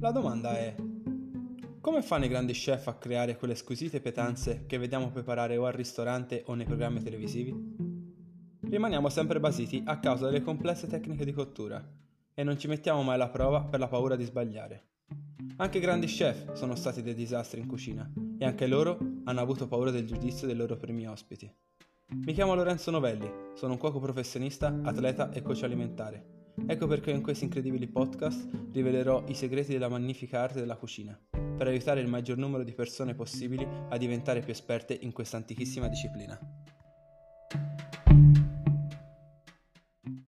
La domanda è, come fanno i grandi chef a creare quelle squisite pietanze che vediamo preparare o al ristorante o nei programmi televisivi? Rimaniamo sempre basiti a causa delle complesse tecniche di cottura e non ci mettiamo mai alla prova per la paura di sbagliare. Anche i grandi chef sono stati dei disastri in cucina e anche loro hanno avuto paura del giudizio dei loro primi ospiti. Mi chiamo Lorenzo Novelli, sono un cuoco professionista, atleta e coach alimentare. Ecco perché in questi incredibili podcast rivelerò i segreti della magnifica arte della cucina, per aiutare il maggior numero di persone possibili a diventare più esperte in questa antichissima disciplina.